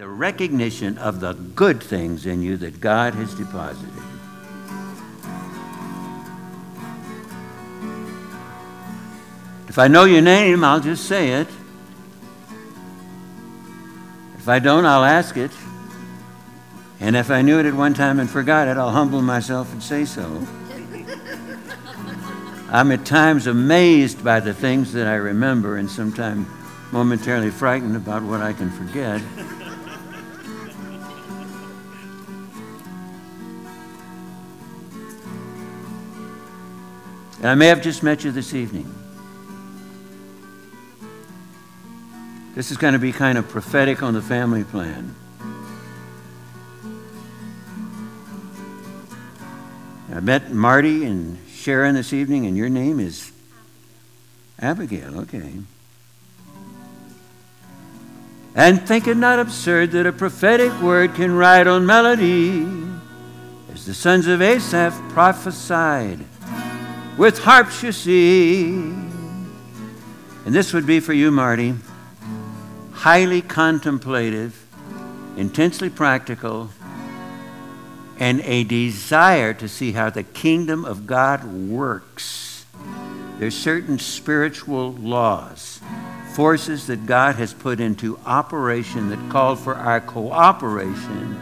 the recognition of the good things in you that God has deposited. If I know your name, I'll just say it. If I don't, I'll ask it. And if I knew it at one time and forgot it, I'll humble myself and say so. I'm at times amazed by the things that I remember and sometimes momentarily frightened about what I can forget. And I may have just met you this evening. This is going to be kind of prophetic on the family plan. I met Marty and Sharon this evening, and your name is Abigail. Okay. And think it not absurd that a prophetic word can ride on melody, as the sons of Asaph prophesied, with harps you see. And this would be for you, Marty, highly contemplative, intensely practical, and a desire to see how the kingdom of God works. There's certain spiritual laws, forces that God has put into operation that call for our cooperation.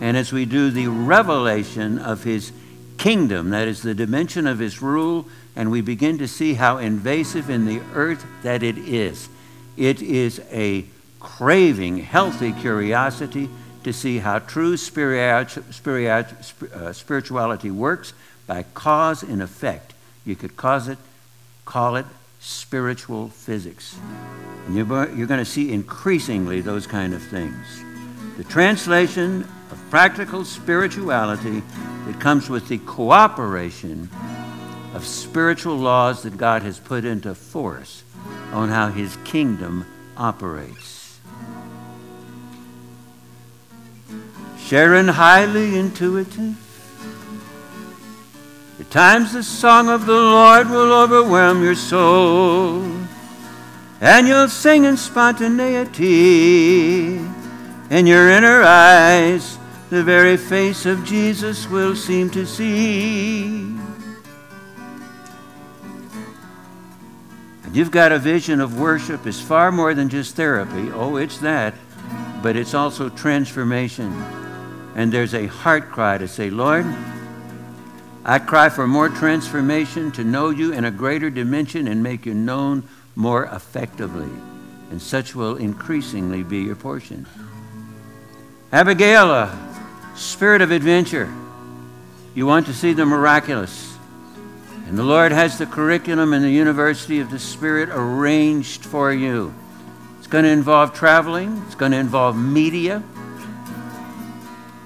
And as we do the revelation of His kingdom, that is the dimension of His rule, and we begin to see how invasive in the earth that it is. It is a craving, healthy curiosity to see how true uh, spirituality works by cause and effect. You could cause it, call it spiritual physics. And you're, going to see increasingly those kind of things. The translation practical spirituality that comes with the cooperation of spiritual laws that God has put into force on how his kingdom operates. Sharon, highly intuitive. At times the song of the Lord will overwhelm your soul, and you'll sing in spontaneity. In your inner eyes, the very face of Jesus will seem to see. And you've got a vision of worship is far more than just therapy. Oh, it's that, but it's also transformation and there's a heart cry to say, Lord, I cry for more transformation to know you in a greater dimension and make you known more effectively. And such will increasingly be your portion. Abigail, a spirit of adventure. You want to see the miraculous. And the Lord has the curriculum in the University of the Spirit arranged for you. It's going to involve traveling, it's going to involve media,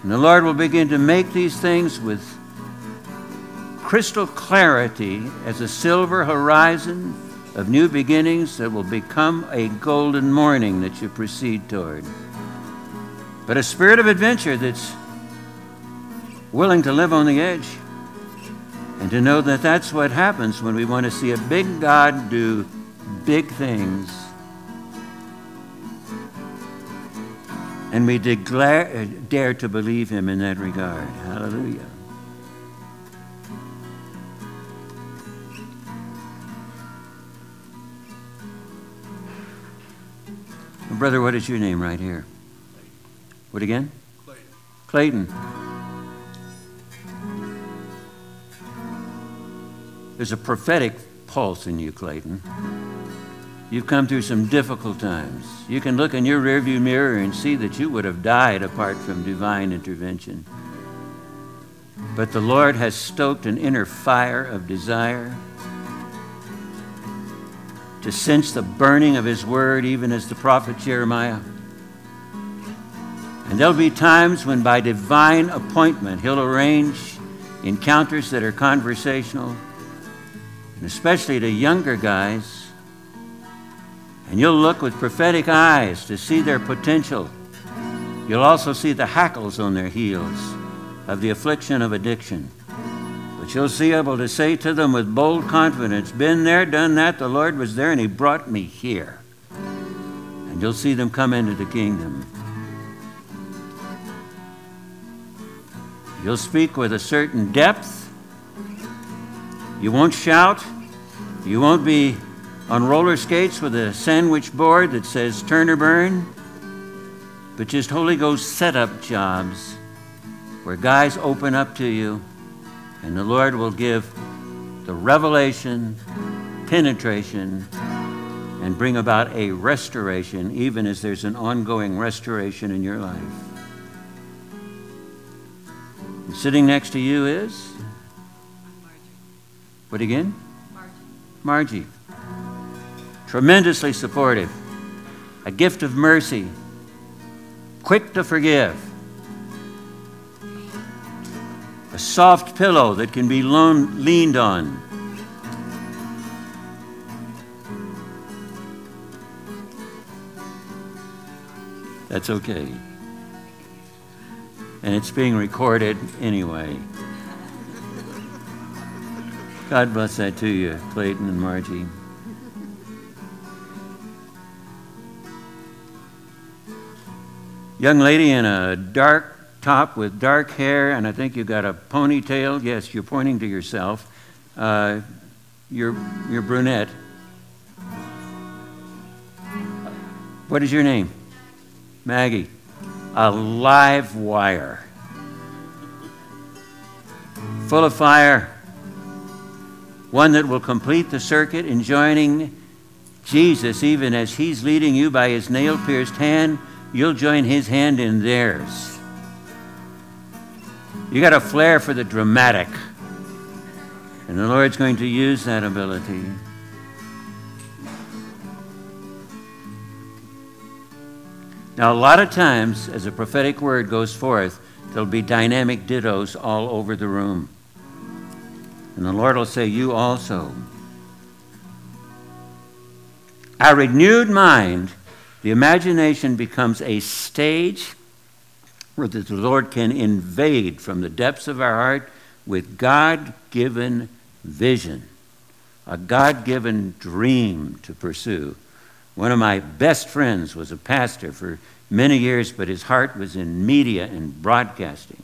and the Lord will begin to make these things with crystal clarity as a silver horizon of new beginnings that will become a golden morning that you proceed toward. But a spirit of adventure that's willing to live on the edge and to know that that's what happens when we want to see a big God do big things And we declare, uh, dare to believe him in that regard. Hallelujah. Brother, what is your name right here? What again? Clayton. Clayton. There's a prophetic pulse in you, Clayton. You've come through some difficult times. You can look in your rearview mirror and see that you would have died apart from divine intervention. But the Lord has stoked an inner fire of desire to sense the burning of His word, even as the prophet Jeremiah. And there'll be times when, by divine appointment, He'll arrange encounters that are conversational, and especially the younger guys. And you'll look with prophetic eyes to see their potential. You'll also see the hackles on their heels of the affliction of addiction. But you'll be able to say to them with bold confidence, Been there, done that, the Lord was there, and He brought me here. And you'll see them come into the kingdom. You'll speak with a certain depth you won't shout. You won't be on roller skates with a sandwich board that says turn or burn, but just Holy Ghost setup jobs where guys open up to you and the Lord will give the revelation, penetration, and bring about a restoration, even as there's an ongoing restoration in your life. And sitting next to you is? What again? Margie. Margie. Tremendously supportive, a gift of mercy, quick to forgive, a soft pillow that can be leaned on. That's okay. And it's being recorded anyway. God bless that to you, Clayton and Margie. Young lady in a dark top with dark hair, and I think you got a ponytail. Yes, you're pointing to yourself. Uh, you're, you're brunette. What is your name? Maggie, a live wire. Full of fire. One that will complete the circuit in joining Jesus, even as He's leading you by His nail pierced hand, you'll join His hand in theirs. You got a flair for the dramatic. And the Lord's going to use that ability. Now, a lot of times, as a prophetic word goes forth, there'll be dynamic dittos all over the room. And the Lord will say, You also. Our renewed mind, the imagination becomes a stage where the Lord can invade from the depths of our heart with God given vision, a God given dream to pursue. One of my best friends was a pastor for many years, but his heart was in media and broadcasting.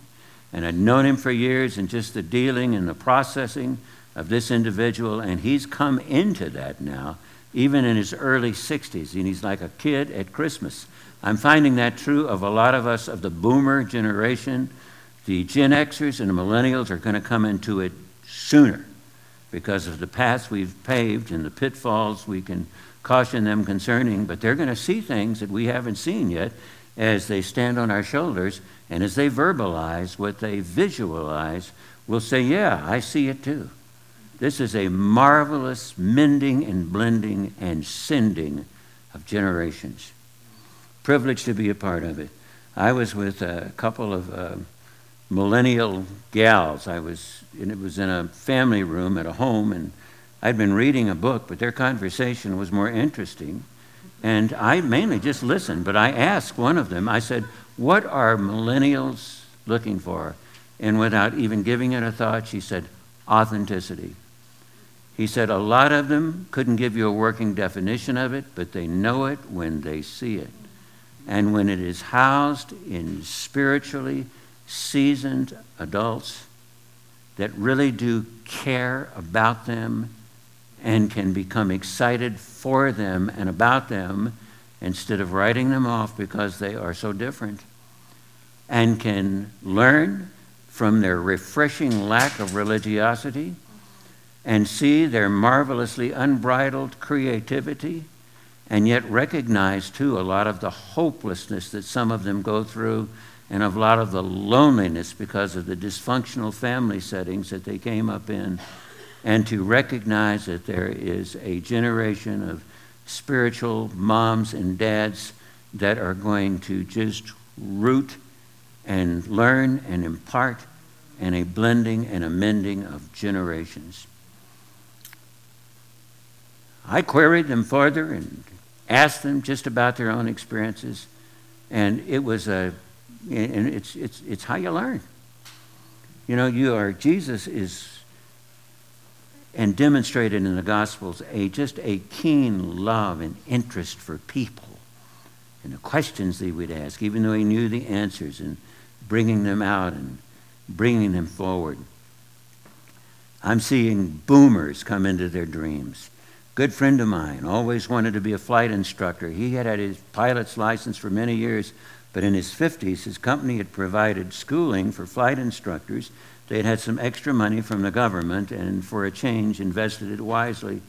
And I'd known him for years and just the dealing and the processing of this individual, and he's come into that now, even in his early 60s, and he's like a kid at Christmas. I'm finding that true of a lot of us of the boomer generation. The Gen Xers and the millennials are going to come into it sooner because of the paths we've paved and the pitfalls we can caution them concerning, but they're going to see things that we haven't seen yet as they stand on our shoulders and as they verbalize what they visualize, we'll say, Yeah, I see it too. This is a marvelous mending and blending and sending of generations. Privileged to be a part of it. I was with a couple of uh, millennial gals. I was, and it was in a family room at a home, and I'd been reading a book, but their conversation was more interesting. And I mainly just listened, but I asked one of them, I said, What are millennials looking for? And without even giving it a thought, she said, Authenticity. He said, A lot of them couldn't give you a working definition of it, but they know it when they see it. And when it is housed in spiritually seasoned adults that really do care about them and can become excited for them and about them instead of writing them off because they are so different, and can learn from their refreshing lack of religiosity and see their marvelously unbridled creativity and yet recognize too a lot of the hopelessness that some of them go through and a lot of the loneliness because of the dysfunctional family settings that they came up in and to recognize that there is a generation of spiritual moms and dads that are going to just root and learn and impart and a blending and a mending of generations. I queried them further and asked them just about their own experiences, and it was a, and it's, it's, it's how you learn. You know, you are, Jesus is and demonstrated in the Gospels a just a keen love and interest for people and the questions they would ask, even though he knew the answers, and bringing them out and bringing them forward. I'm seeing boomers come into their dreams. Good friend of mine always wanted to be a flight instructor. He had had his pilot's license for many years, but in his 50s, his company had provided schooling for flight instructors. They had had some extra money from the government and, for a change, invested it wisely.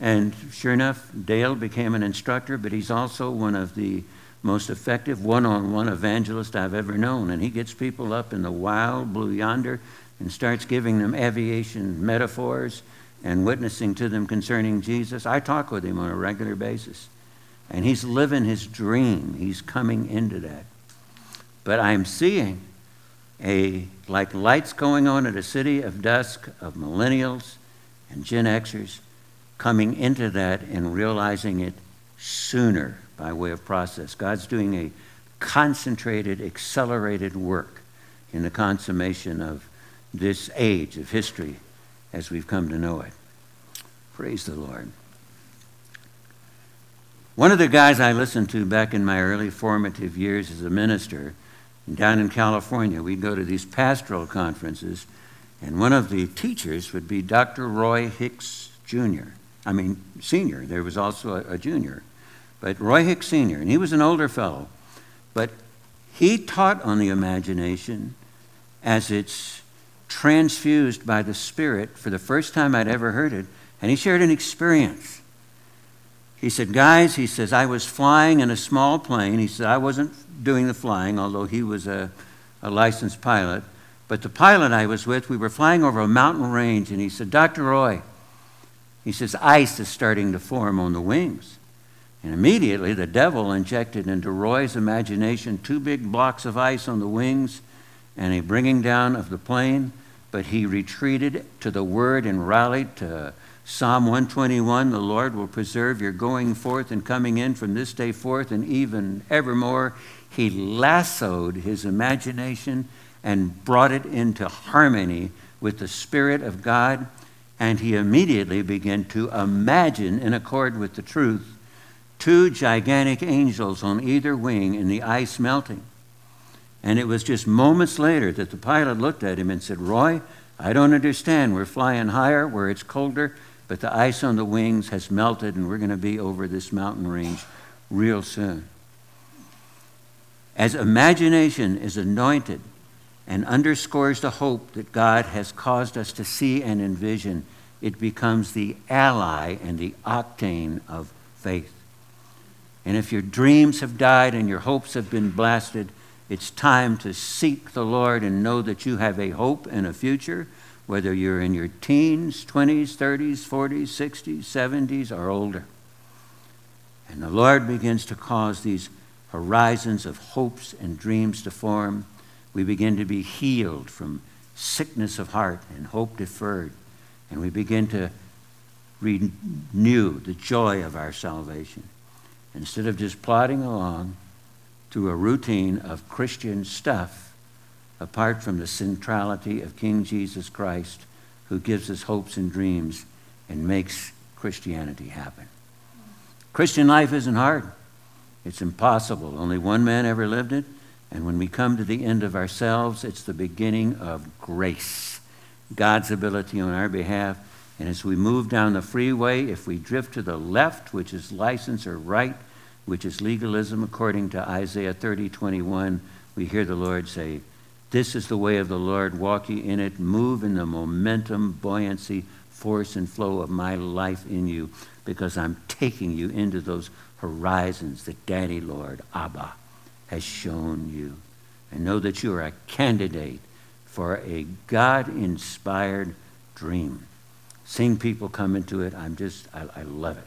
And sure enough, Dale became an instructor, but he's also one of the most effective one on one evangelists I've ever known. And he gets people up in the wild blue yonder and starts giving them aviation metaphors and witnessing to them concerning Jesus. I talk with him on a regular basis. And he's living his dream. He's coming into that. But I'm seeing a like lights going on at a city of dusk of millennials and Gen Xers coming into that and realizing it sooner by way of process. God's doing a concentrated, accelerated work in the consummation of this age of history as we've come to know it. Praise the Lord. One of the guys I listened to back in my early formative years as a minister down in California, we'd go to these pastoral conferences, and one of the teachers would be Dr. Roy Hicks Jr. I mean, senior. There was also a, a junior. But Roy Hicks Sr., and he was an older fellow, but he taught on the imagination as it's transfused by the Spirit for the first time I'd ever heard it, and he shared an experience. He said, Guys, he says, I was flying in a small plane. He said, I wasn't doing the flying, although he was a, a licensed pilot. But the pilot I was with, we were flying over a mountain range, and he said, Dr. Roy, he says, ice is starting to form on the wings. And immediately the devil injected into Roy's imagination two big blocks of ice on the wings and a bringing down of the plane. But he retreated to the word and rallied to Psalm 121 The Lord will preserve your going forth and coming in from this day forth and even evermore. He lassoed his imagination and brought it into harmony with the Spirit of God, and he immediately began to imagine in accord with the truth two gigantic angels on either wing and the ice melting. And it was just moments later that the pilot looked at him and said, Roy, I don't understand. We're flying higher where it's colder, but the ice on the wings has melted and we're going to be over this mountain range real soon. As imagination is anointed and underscores the hope that God has caused us to see and envision, it becomes the ally and the octane of faith. And if your dreams have died and your hopes have been blasted, it's time to seek the Lord and know that you have a hope and a future, whether you're in your teens, 20s, 30s, 40s, 60s, 70s, or older. And the Lord begins to cause these horizons of hopes and dreams to form. We begin to be healed from sickness of heart and hope deferred. And we begin to renew the joy of our salvation instead of just plodding along through a routine of Christian stuff apart from the centrality of King Jesus Christ, who gives us hopes and dreams and makes Christianity happen. Christian life isn't hard, it's impossible. Only one man ever lived it. And when we come to the end of ourselves, it's the beginning of grace, God's ability on our behalf. And as we move down the freeway, if we drift to the left, which is license, or right, which is legalism, according to Isaiah 30 21, we hear the Lord say, This is the way of the Lord, walk ye in it, move in the momentum, buoyancy, force, and flow of my life in you, because I'm taking you into those horizons that Daddy Lord, Abba, has shown you. And know that you are a candidate for a God inspired dream. Seeing people come into it, I'm just, I, I love it.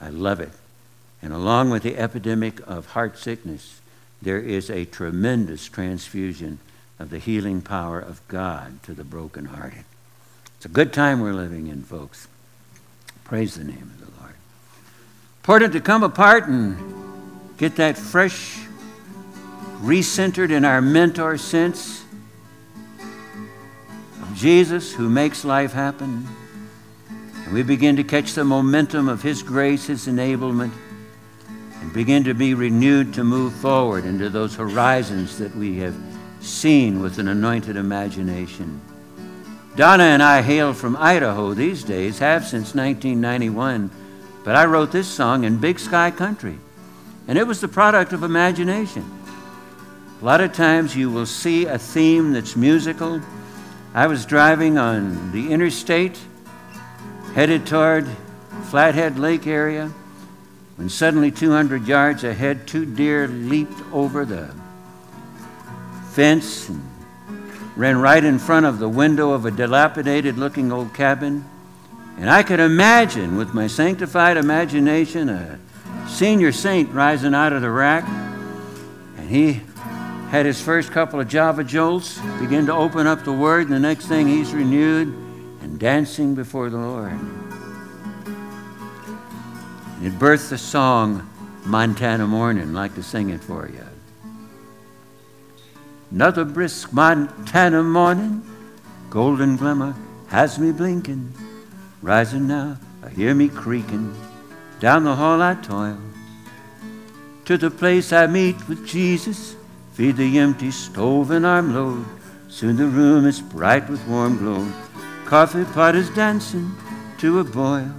I love it. And along with the epidemic of heart sickness, there is a tremendous transfusion of the healing power of God to the brokenhearted. It's a good time we're living in, folks. Praise the name of the Lord. Important to come apart and get that fresh, recentered in our mentor sense of Jesus who makes life happen. And we begin to catch the momentum of His grace, His enablement and begin to be renewed to move forward into those horizons that we have seen with an anointed imagination. Donna and I hail from Idaho these days, have since 1991, but I wrote this song in Big Sky Country, and it was the product of imagination. A lot of times you will see a theme that's musical. I was driving on the interstate, headed toward Flathead Lake area, when suddenly 200 yards ahead, two deer leaped over the fence and ran right in front of the window of a dilapidated looking old cabin. And I could imagine, with my sanctified imagination, a senior saint rising out of the rack. And he had his first couple of Java jolts, began to open up the Word, and the next thing he's renewed and dancing before the Lord. And It birthed the song Montana Morning. I'd like to sing it for you. Another brisk Montana morning, golden glimmer has me blinking. Rising now, I hear me creaking. Down the hall I toil. To the place I meet with Jesus, feed the empty stove and arm load. Soon the room is bright with warm glow. Coffee pot is dancing to a boil.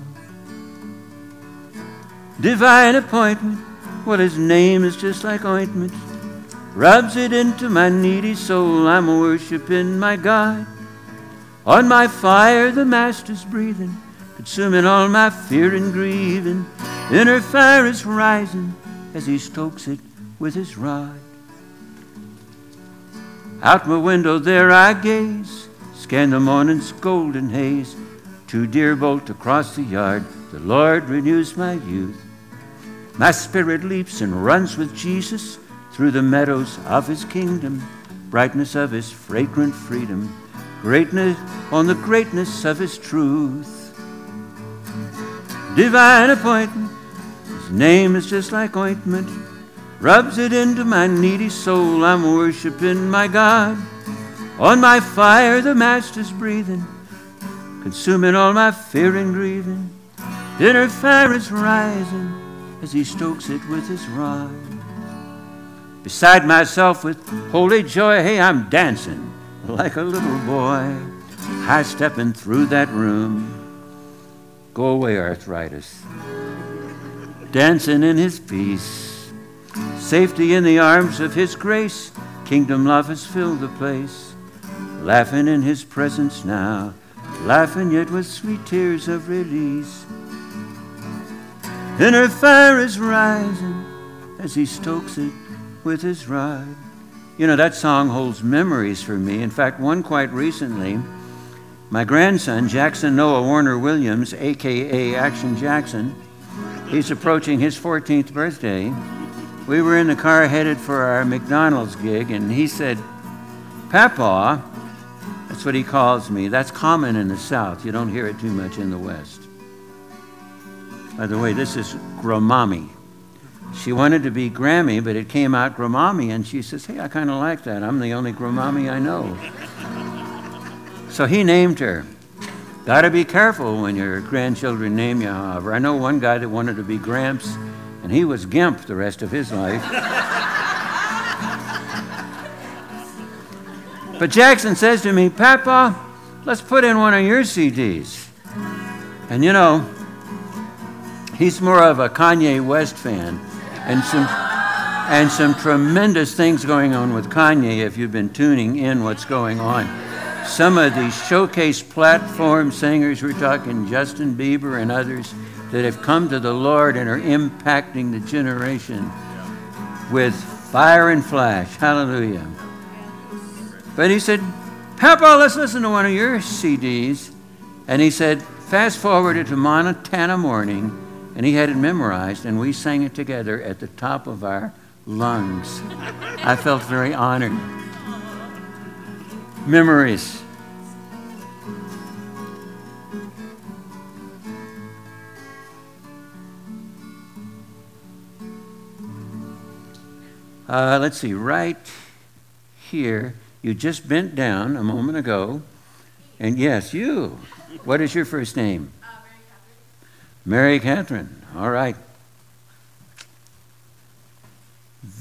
Divine appointment, well, his name is just like ointment rubs it into my needy soul. I'm worshiping my God. On my fire, the Master's breathing, consuming all my fear and grieving. Inner fire is rising as he stokes it with his rod. Out my window there I gaze, scan the morning's golden haze. Two deer bolt across the yard. The Lord renews my youth. My spirit leaps and runs with Jesus through the meadows of his kingdom, brightness of his fragrant freedom, greatness on the greatness of his truth. Divine appointment, his name is just like ointment, rubs it into my needy soul. I'm worshiping my God. On my fire, the Master's breathing, consuming all my fear and grieving. Inner fire is rising as he stokes it with his rod beside myself with holy joy. Hey, I'm dancing like a little boy, high stepping through that room. Go away, arthritis. Dancing in his peace, safety in the arms of his grace. Kingdom love has filled the place. Laughing in his presence now, laughing yet with sweet tears of release. Inner fire is rising as he stokes it with his rod. You know, that song holds memories for me. In fact, one quite recently, my grandson, Jackson Noah Warner Williams, aka Action Jackson, he's approaching his 14th birthday. We were in the car headed for our McDonald's gig, and he said, Papa, that's what he calls me. That's common in the South. You don't hear it too much in the West. By the way, this is Gromami. She wanted to be Grammy, but it came out Gramami, and she says, Hey, I kind of like that. I'm the only Gramami I know. so he named her. Got to be careful when your grandchildren name you, however. I know one guy that wanted to be Gramps, and he was Gimp the rest of his life. but Jackson says to me, Papa, let's put in one of your CDs. And you know, he's more of a Kanye West fan and some and some tremendous things going on with Kanye if you've been tuning in what's going on. Some of these showcase platform singers, we're talking Justin Bieber and others, that have come to the Lord and are impacting the generation with fire and flash. Hallelujah. But he said, Papa, let's listen to one of your CDs. And he said, fast forward it to Montana morning and he had it memorized, and we sang it together at the top of our lungs. I felt very honored. Memories. Uh, let's see, right here, you just bent down a moment ago. And yes, you. What is your first name? Mary Catherine. All right.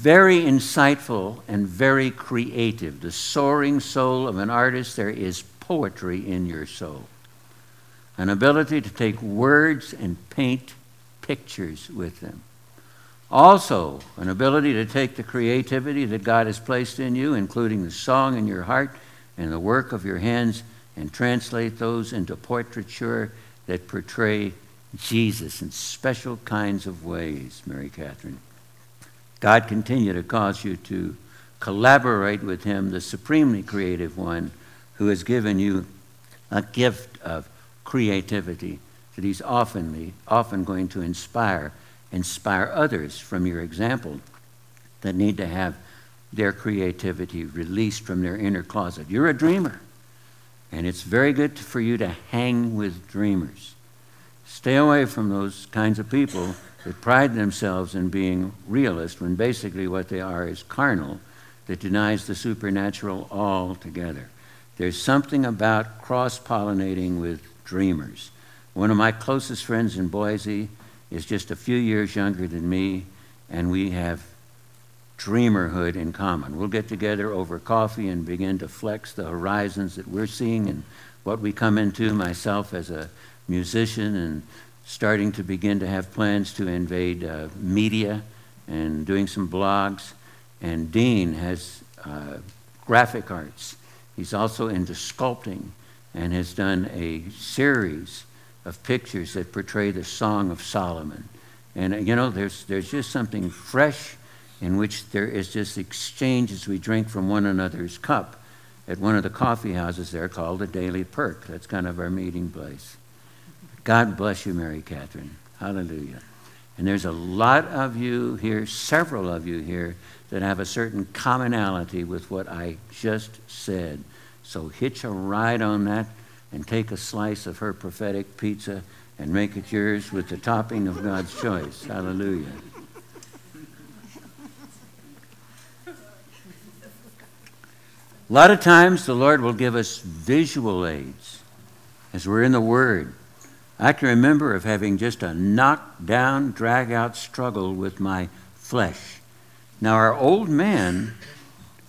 very insightful and very creative. The soaring soul of an artist, there is poetry in your soul. An ability to take words and paint pictures with them. Also, an ability to take the creativity that God has placed in you, including the song in your heart and the work of your hands, and translate those into portraiture that portray Jesus in special kinds of ways, Mary Catherine. God continue to cause you to collaborate with Him, the supremely creative one who has given you a gift of creativity that He's often, often going to inspire, inspire others from your example that need to have their creativity released from their inner closet. You're a dreamer, and it's very good for you to hang with dreamers. Stay away from those kinds of people that pride themselves in being realist when basically what they are is carnal that denies the supernatural altogether. There's something about cross pollinating with dreamers. One of my closest friends in Boise is just a few years younger than me, and we have dreamerhood in common. We'll get together over coffee and begin to flex the horizons that we're seeing and what we come into, myself as a musician and starting to begin to have plans to invade uh, media and doing some blogs. And Dean has uh, graphic arts. He's also into sculpting and has done a series of pictures that portray the Song of Solomon. And uh, you know, there's, there's just something fresh in which there is this exchange as we drink from one another's cup at one of the coffee houses there called the Daily Perk. That's kind of our meeting place. God bless you, Mary Catherine. Hallelujah. And there's a lot of you here, several of you here, that have a certain commonality with what I just said. So hitch a ride on that and take a slice of her prophetic pizza and make it yours with the topping of God's choice. Hallelujah. A lot of times the Lord will give us visual aids as we're in the Word. I can remember of having just a knock-down, drag-out struggle with my flesh. Now, our old man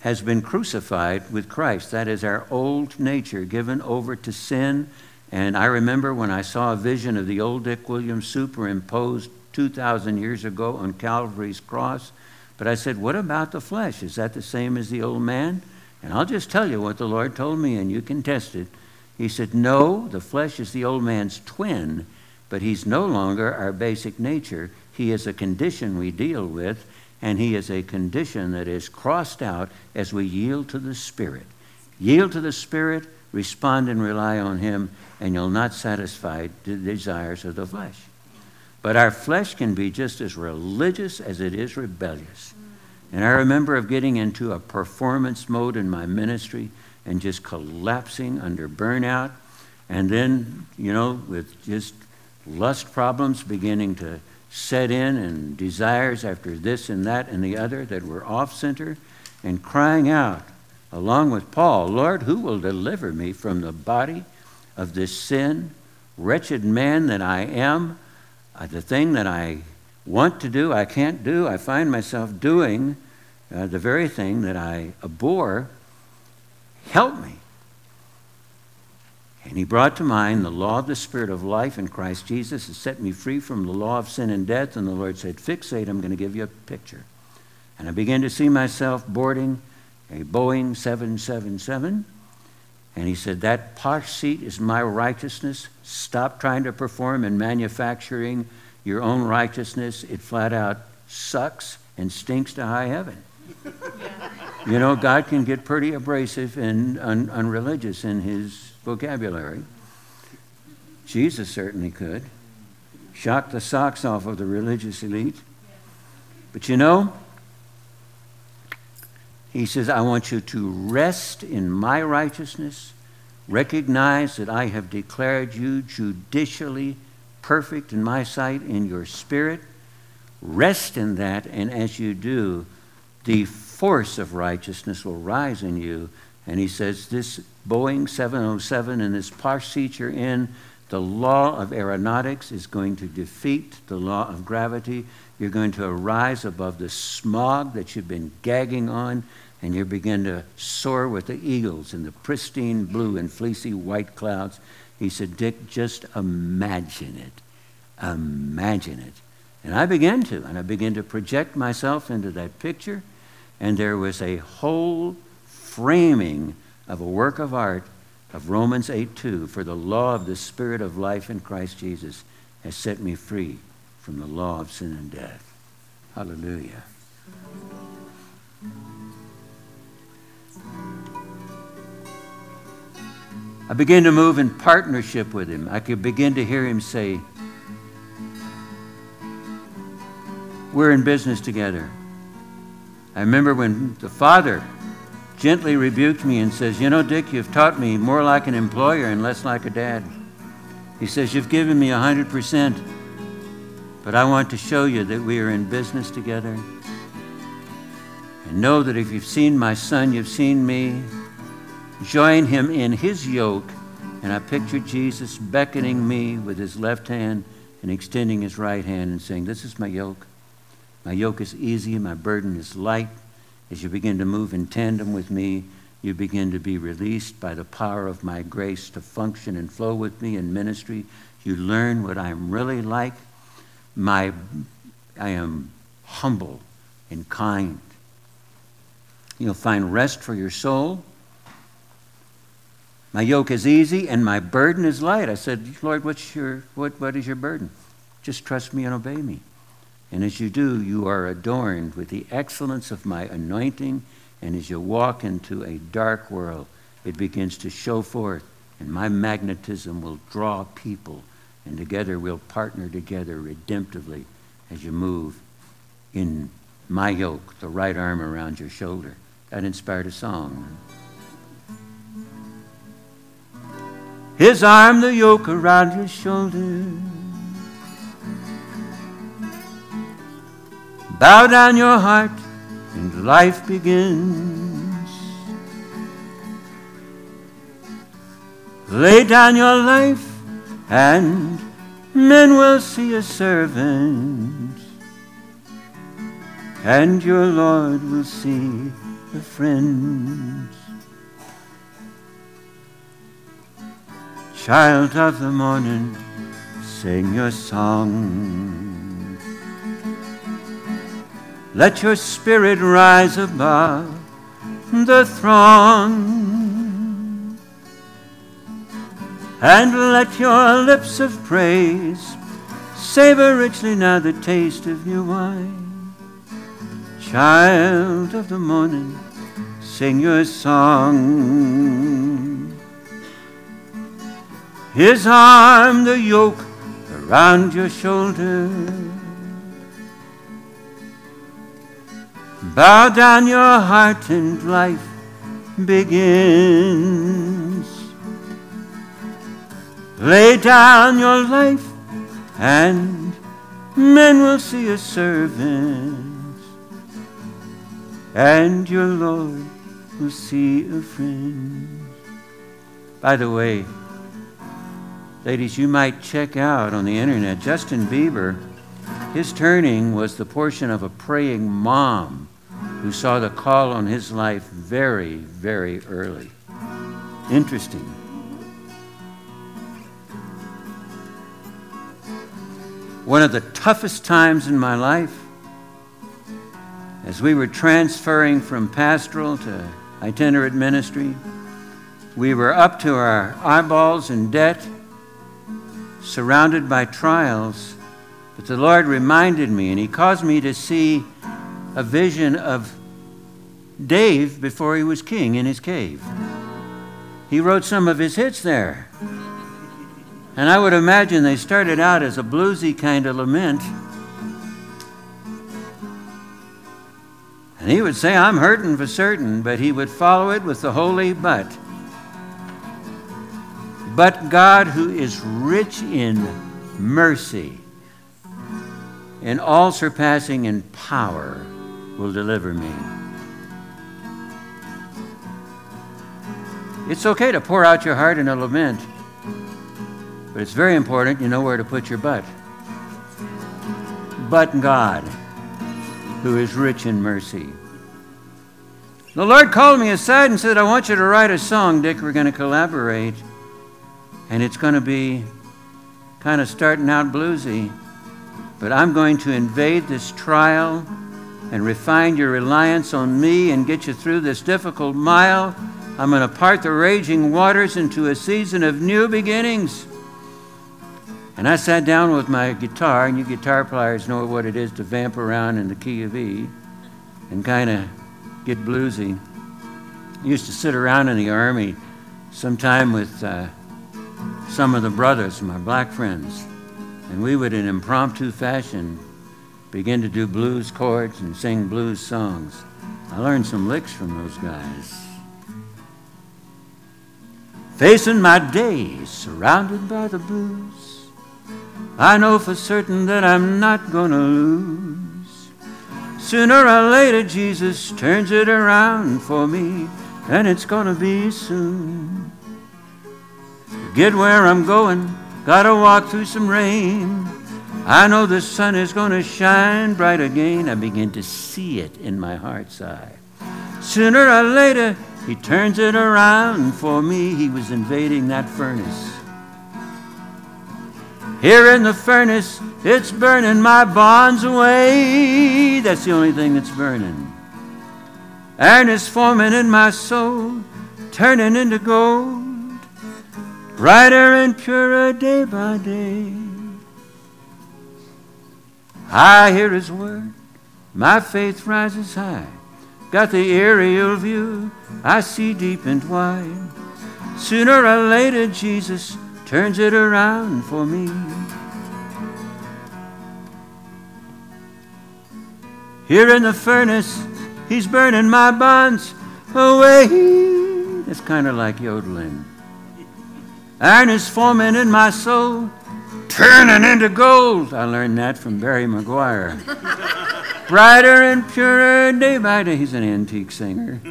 has been crucified with Christ. That is our old nature given over to sin. And I remember when I saw a vision of the old Dick Williams superimposed 2,000 years ago on Calvary's cross. But I said, What about the flesh? Is that the same as the old man? And I'll just tell you what the Lord told me, and you can test it. He said, No, the flesh is the old man's twin, but he's no longer our basic nature. He is a condition we deal with, and he is a condition that is crossed out as we yield to the Spirit. Yield to the Spirit, respond and rely on Him, and you'll not satisfy the desires of the flesh. But our flesh can be just as religious as it is rebellious. And I remember of getting into a performance mode in my ministry and just collapsing under burnout. And then, you know, with just lust problems beginning to set in and desires after this and that and the other that were off center, and crying out, along with Paul, Lord, who will deliver me from the body of this sin? Wretched man that I am, uh, the thing that I want to do, I can't do. I find myself doing uh, the very thing that I abhor. Help me. And he brought to mind the law of the Spirit of life in Christ Jesus has set me free from the law of sin and death. And the Lord said, Fixate, I'm going to give you a picture. And I began to see myself boarding a Boeing 777. And he said, That posh seat is my righteousness. Stop trying to perform and manufacturing your own righteousness. It flat out sucks and stinks to high heaven. You know, God can get pretty abrasive and un- unreligious in his vocabulary. Jesus certainly could. Shock the socks off of the religious elite. But you know, he says, I want you to rest in my righteousness, recognize that I have declared you judicially perfect in my sight in your spirit. Rest in that, and as you do, the force of righteousness will rise in you. And he says, This Boeing 707 and this posh you're in, The law of aeronautics is going to defeat the law of gravity. You're going to arise above the smog that you've been gagging on, and you begin to soar with the eagles in the pristine blue and fleecy white clouds. He said, Dick, just imagine it. Imagine it. And I began to, and I began to project myself into that picture, and there was a whole framing of a work of art of Romans 8 2. For the law of the Spirit of life in Christ Jesus has set me free from the law of sin and death. Hallelujah. I began to move in partnership with him. I could begin to hear him say, We're in business together. I remember when the father gently rebuked me and says, You know, Dick, you've taught me more like an employer and less like a dad. He says, You've given me 100%, but I want to show you that we are in business together. And know that if you've seen my son, you've seen me. Join him in his yoke. And I pictured Jesus beckoning me with his left hand and extending his right hand and saying, This is my yoke. My yoke is easy my burden is light. As you begin to move in tandem with me, you begin to be released by the power of my grace to function and flow with me in ministry. You learn what I'm really like. My, I am humble and kind. You'll find rest for your soul. My yoke is easy and my burden is light. I said, Lord, what's your, what, what is your burden? Just trust me and obey me. And as you do, you are adorned with the excellence of my anointing. And as you walk into a dark world, it begins to show forth. And my magnetism will draw people. And together we'll partner together redemptively as you move in my yoke, the right arm around your shoulder. That inspired a song. His arm, the yoke around your shoulder. Bow down your heart and life begins. Lay down your life and men will see a servant, and your Lord will see a friend. Child of the morning, sing your song. Let your spirit rise above the throng. And let your lips of praise savor richly now the taste of new wine. Child of the morning, sing your song. His arm, the yoke around your shoulder Bow down your heart and life begins. Lay down your life and men will see a servant, and your Lord will see a friend. By the way, ladies, you might check out on the internet Justin Bieber. His turning was the portion of a praying mom who saw the call on his life very, very early. Interesting. One of the toughest times in my life, as we were transferring from pastoral to itinerant ministry, we were up to our eyeballs in debt, surrounded by trials. But the Lord reminded me, and He caused me to see a vision of Dave before he was king in his cave. He wrote some of his hits there. And I would imagine they started out as a bluesy kind of lament. And he would say, I'm hurting for certain, but he would follow it with the holy but. But God, who is rich in mercy and all surpassing in power, will deliver me. It's okay to pour out your heart in a lament. But it's very important you know where to put your butt. But God, who is rich in mercy. The Lord called me aside and said, I want you to write a song, Dick. We're going to collaborate. And it's going to be kind of starting out bluesy. But I'm going to invade this trial and refine your reliance on me and get you through this difficult mile. I'm going to part the raging waters into a season of new beginnings. And I sat down with my guitar, and you guitar players know what it is to vamp around in the key of E and kind of get bluesy. I used to sit around in the army sometime with uh, some of the brothers, my black friends, and we would, in impromptu fashion, begin to do blues chords and sing blues songs. I learned some licks from those guys. Facing my days surrounded by the blues, I know for certain that I'm not gonna lose. Sooner or later, Jesus turns it around for me, and it's gonna be soon. Get where I'm going, gotta walk through some rain. I know the sun is gonna shine bright again. I begin to see it in my heart's eye. Sooner or later, he turns it around for me. He was invading that furnace. Here in the furnace, it's burning my bonds away. That's the only thing that's burning. Iron is forming in my soul, turning into gold, brighter and purer day by day. I hear his word, my faith rises high. Got the aerial view, I see deep and wide. Sooner or later, Jesus turns it around for me. Here in the furnace, he's burning my bonds away. It's kind of like yodeling. Iron is forming in my soul, turning into gold. I learned that from Barry McGuire. Brighter and purer day by day. He's an antique singer.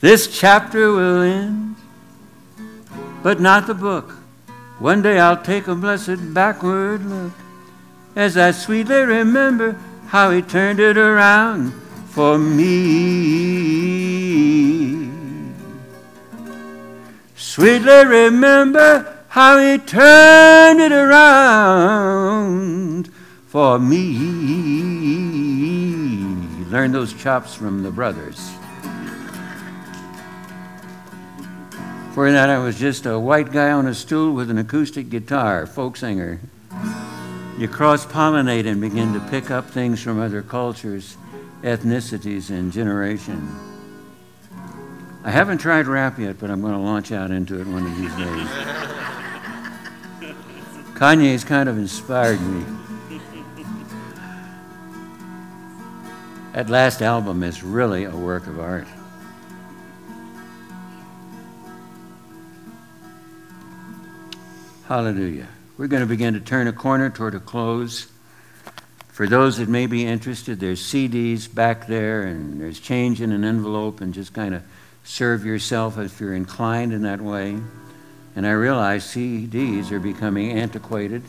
this chapter will end but not the book. One day I'll take a blessed backward look as I sweetly remember how he turned it around for me. Sweetly remember how he turned it around for me. Learn those chops from the brothers. For that, I was just a white guy on a stool with an acoustic guitar, folk singer. You cross pollinate and begin to pick up things from other cultures, ethnicities, and generation. I haven't tried rap yet, but I'm going to launch out into it one of these days. Kanye's kind of inspired me. That last album is really a work of art. Hallelujah. We're going to begin to turn a corner toward a close. For those that may be interested, there's CDs back there, and there's change in an envelope, and just kind of serve yourself if you're inclined in that way. And I realize CDs are becoming antiquated.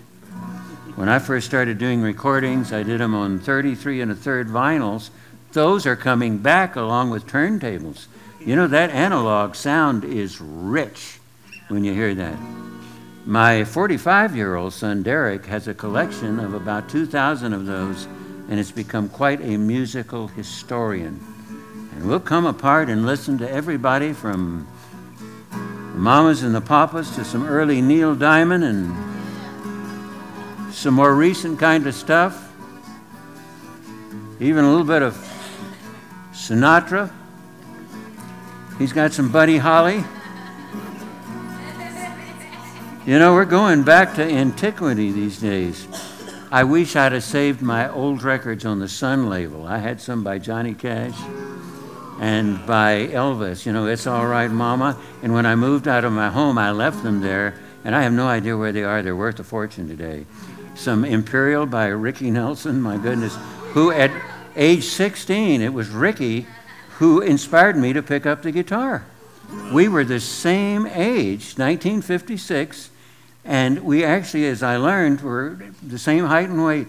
When I first started doing recordings, I did them on 33 and a third vinyls. Those are coming back along with turntables. You know, that analog sound is rich when you hear that. My 45 year old son, Derek, has a collection of about 2,000 of those, and has become quite a musical historian. And we'll come apart and listen to everybody from mamas and the papas to some early Neil Diamond and some more recent kind of stuff. Even a little bit of Sinatra. He's got some Buddy Holly. You know, we're going back to antiquity these days. I wish I'd have saved my old records on the Sun label. I had some by Johnny Cash and by Elvis. You know, It's All Right, Mama. And when I moved out of my home, I left them there, and I have no idea where they are. They're worth a fortune today. Some Imperial by Ricky Nelson, my goodness, who at age 16, it was Ricky who inspired me to pick up the guitar. We were the same age, 1956, and we actually, as I learned, were the same height and weight.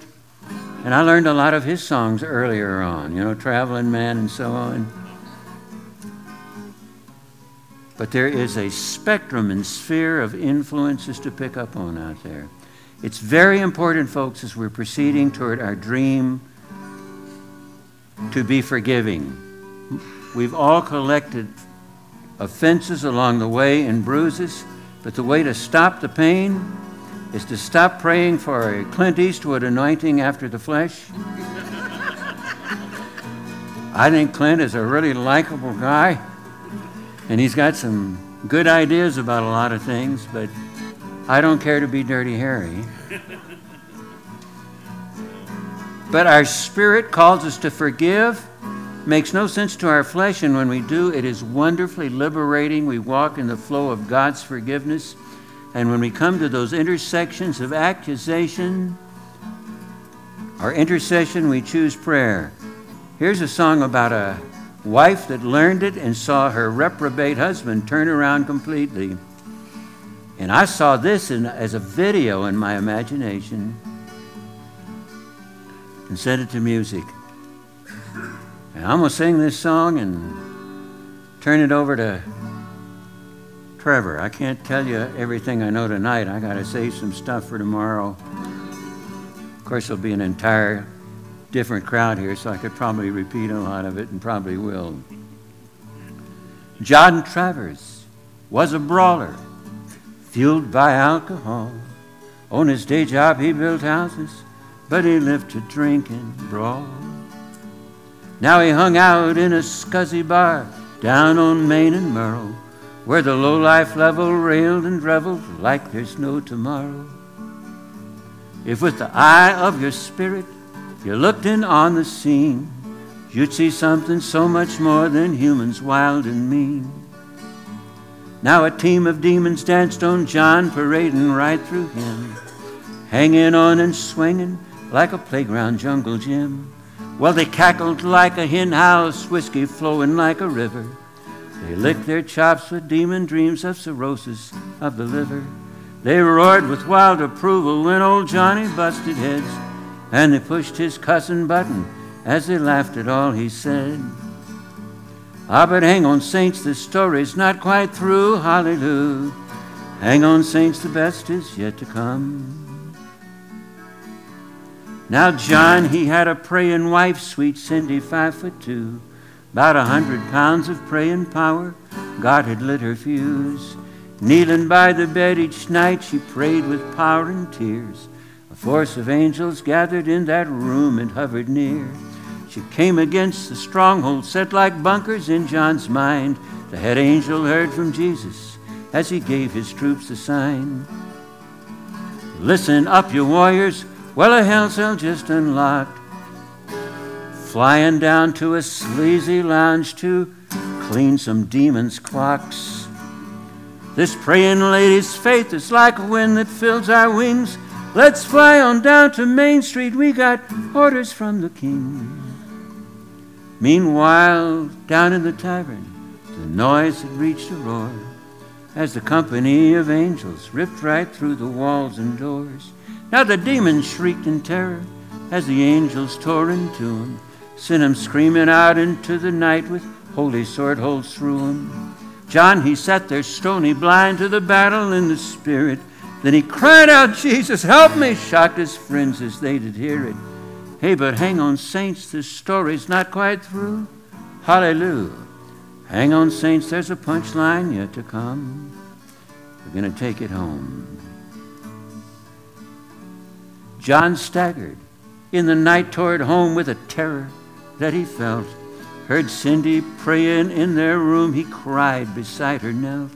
And I learned a lot of his songs earlier on, you know, Traveling Man and so on. But there is a spectrum and sphere of influences to pick up on out there. It's very important, folks, as we're proceeding toward our dream to be forgiving. We've all collected offenses along the way and bruises, but the way to stop the pain is to stop praying for a Clint Eastwood anointing after the flesh. I think Clint is a really likable guy, and he's got some good ideas about a lot of things, but I don't care to be Dirty Harry. But our spirit calls us to forgive. Makes no sense to our flesh, and when we do, it is wonderfully liberating. We walk in the flow of God's forgiveness. And when we come to those intersections of accusation or intercession, we choose prayer. Here's a song about a wife that learned it and saw her reprobate husband turn around completely. And I saw this in, as a video in my imagination and set it to music. And I'm going to sing this song and turn it over to Trevor. I can't tell you everything I know tonight. I got to save some stuff for tomorrow. Of course, there'll be an entire different crowd here, so I could probably repeat a lot of it and probably will. John Travers was a brawler, fueled by alcohol. On his day job, he built houses but he lived to drink and brawl. Now he hung out in a scuzzy bar down on Main and Merle, where the low-life level railed and reveled like there's no tomorrow. If with the eye of your spirit you looked in on the scene, you'd see something so much more than humans wild and mean. Now a team of demons danced on John, parading right through him, hanging on and swinging like a playground jungle gym. Well, they cackled like a hen house, whiskey flowing like a river. They licked their chops with demon dreams of cirrhosis of the liver. They roared with wild approval when old Johnny busted heads, and they pushed his cousin button as they laughed at all he said. Ah, but hang on, saints, this story's not quite through. Hallelujah. Hang on, saints, the best is yet to come. Now, John, he had a praying wife, sweet Cindy, five foot two, about a hundred pounds of praying power. God had lit her fuse. Kneeling by the bed each night, she prayed with power and tears. A force of angels gathered in that room and hovered near. She came against the stronghold set like bunkers in John's mind. The head angel heard from Jesus as he gave his troops a sign. Listen up, you warriors. Well, a hell cell just unlocked. Flying down to a sleazy lounge to clean some demons' clocks. This praying lady's faith is like a wind that fills our wings. Let's fly on down to Main Street. We got orders from the king. Meanwhile, down in the tavern, the noise had reached a roar as the company of angels ripped right through the walls and doors. Now the demons shrieked in terror as the angels tore into him, sent him screaming out into the night with holy sword holes through him. John, he sat there stony blind to the battle in the spirit. Then he cried out, Jesus, help me, shocked his friends as they did hear it. Hey, but hang on, saints, this story's not quite through. Hallelujah. Hang on, saints, there's a punchline yet to come. We're going to take it home. John staggered in the night toward home with a terror that he felt. Heard Cindy praying in their room. He cried beside her knelt.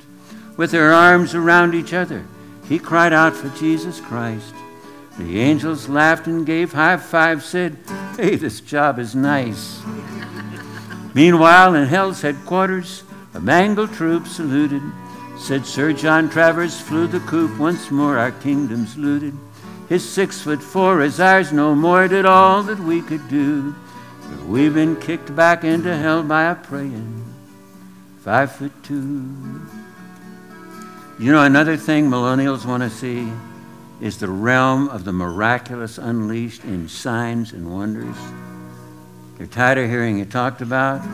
With their arms around each other, he cried out for Jesus Christ. The angels laughed and gave high fives, said, Hey, this job is nice. Meanwhile, in hell's headquarters, a mangled troop saluted. Said Sir John Travers flew the coop once more, our kingdom's looted. His six foot four is ours, no more did all that we could do. But we've been kicked back into hell by a praying, five foot two. You know, another thing millennials want to see is the realm of the miraculous unleashed in signs and wonders. They're tired of hearing it talked about.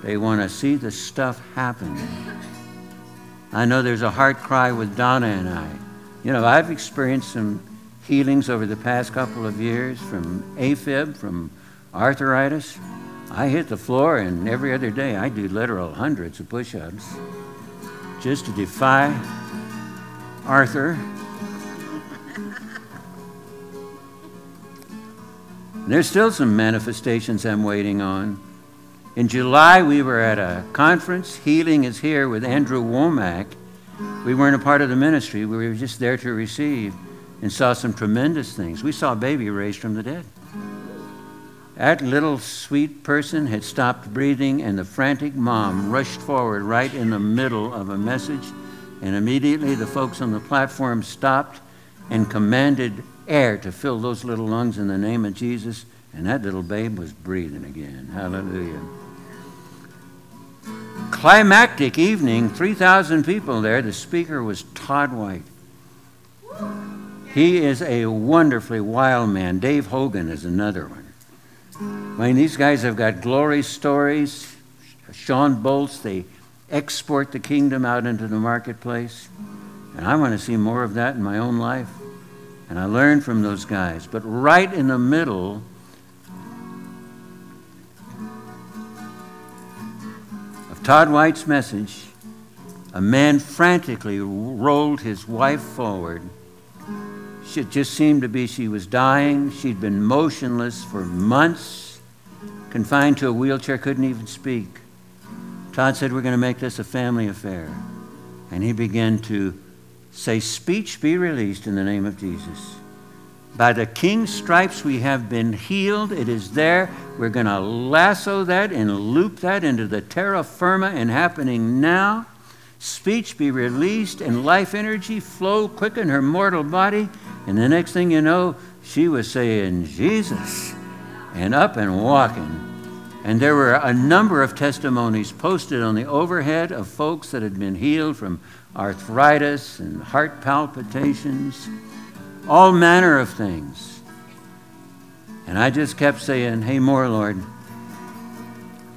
They want to see the stuff happen. I know there's a heart cry with Donna and I. You know, I've experienced some healings over the past couple of years from AFib, from arthritis. I hit the floor, and every other day I do literal hundreds of push ups just to defy Arthur. There's still some manifestations I'm waiting on. In July, we were at a conference, Healing is Here, with Andrew Wommack. We weren't a part of the ministry, we were just there to receive and saw some tremendous things. We saw a baby raised from the dead. That little sweet person had stopped breathing, and the frantic mom rushed forward right in the middle of a message. And immediately the folks on the platform stopped and commanded air to fill those little lungs in the name of Jesus. And that little babe was breathing again. Hallelujah climactic evening, 3,000 people there. The speaker was Todd White. He is a wonderfully wild man. Dave Hogan is another one. I mean, these guys have got glory stories. Shawn Bolz, they export the kingdom out into the marketplace. And I want to see more of that in my own life. And I learned from those guys. But right in the middle of Todd White's message, a man frantically rolled his wife forward. It just seemed to be she was dying. She'd been motionless for months, confined to a wheelchair, couldn't even speak. Todd said, We're going to make this a family affair. And he began to say, Speech be released in the name of Jesus. By the king's stripes we have been healed. It is there. We're going to lasso that and loop that into the terra firma and happening now. Speech be released and life energy flow quicken her mortal body. And the next thing you know, she was saying, Jesus, and up and walking. And there were a number of testimonies posted on the overhead of folks that had been healed from arthritis and heart palpitations all manner of things. And I just kept saying, Hey, more, Lord.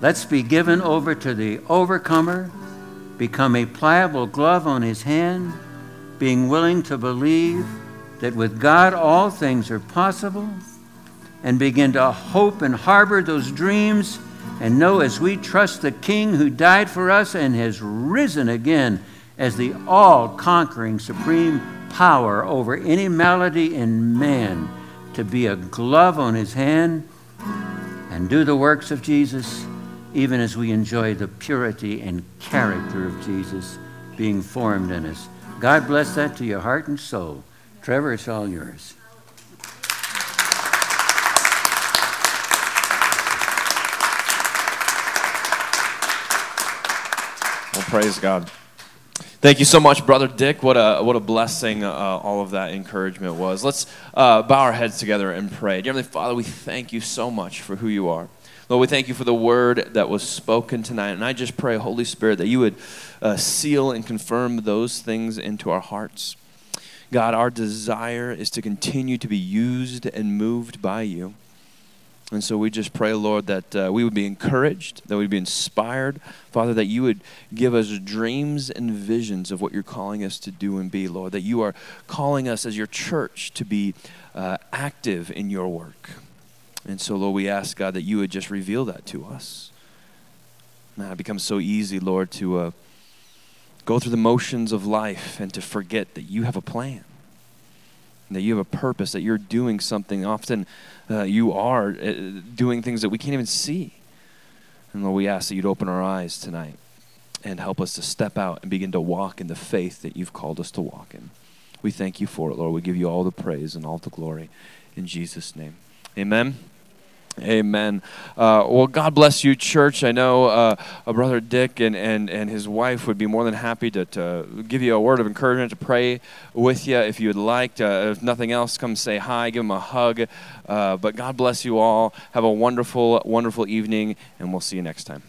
Let's be given over to the overcomer, become a pliable glove on his hand, being willing to believe that with God all things are possible, and begin to hope and harbor those dreams and know as we trust the King who died for us and has risen again as the all conquering supreme power over any malady in man to be a glove on his hand and do the works of Jesus, even as we enjoy the purity and character of Jesus being formed in us. God bless that to your heart and soul. Trevor, it's all yours. Well, praise God. Thank you so much, Brother Dick. What a, what a blessing uh, all of that encouragement was. Let's uh, bow our heads together and pray. Dear Heavenly Father, we thank you so much for who you are. Lord, we thank you for the word that was spoken tonight. And I just pray, Holy Spirit, that you would uh, seal and confirm those things into our hearts. God, our desire is to continue to be used and moved by you. And so we just pray, Lord, that uh, we would be encouraged, that we'd be inspired. Father, that you would give us dreams and visions of what you're calling us to do and be, Lord. That you are calling us as your church to be uh, active in your work. And so, Lord, we ask, God, that you would just reveal that to us. Man, it becomes so easy, Lord, to uh, go through the motions of life and to forget that you have a plan that you have a purpose, that you're doing something. Often uh, you are uh, doing things that we can't even see. And Lord, we ask that you'd open our eyes tonight and help us to step out and begin to walk in the faith that you've called us to walk in. We thank you for it, Lord. We give you all the praise and all the glory in Jesus' name. Amen. Amen. Uh, well, God bless you, church. I know uh, brother Dick and, and, and his wife would be more than happy to, to give you a word of encouragement, to pray with you if you would like. To, if nothing else, come say hi, give them a hug. Uh, but God bless you all. Have a wonderful, wonderful evening, and we'll see you next time.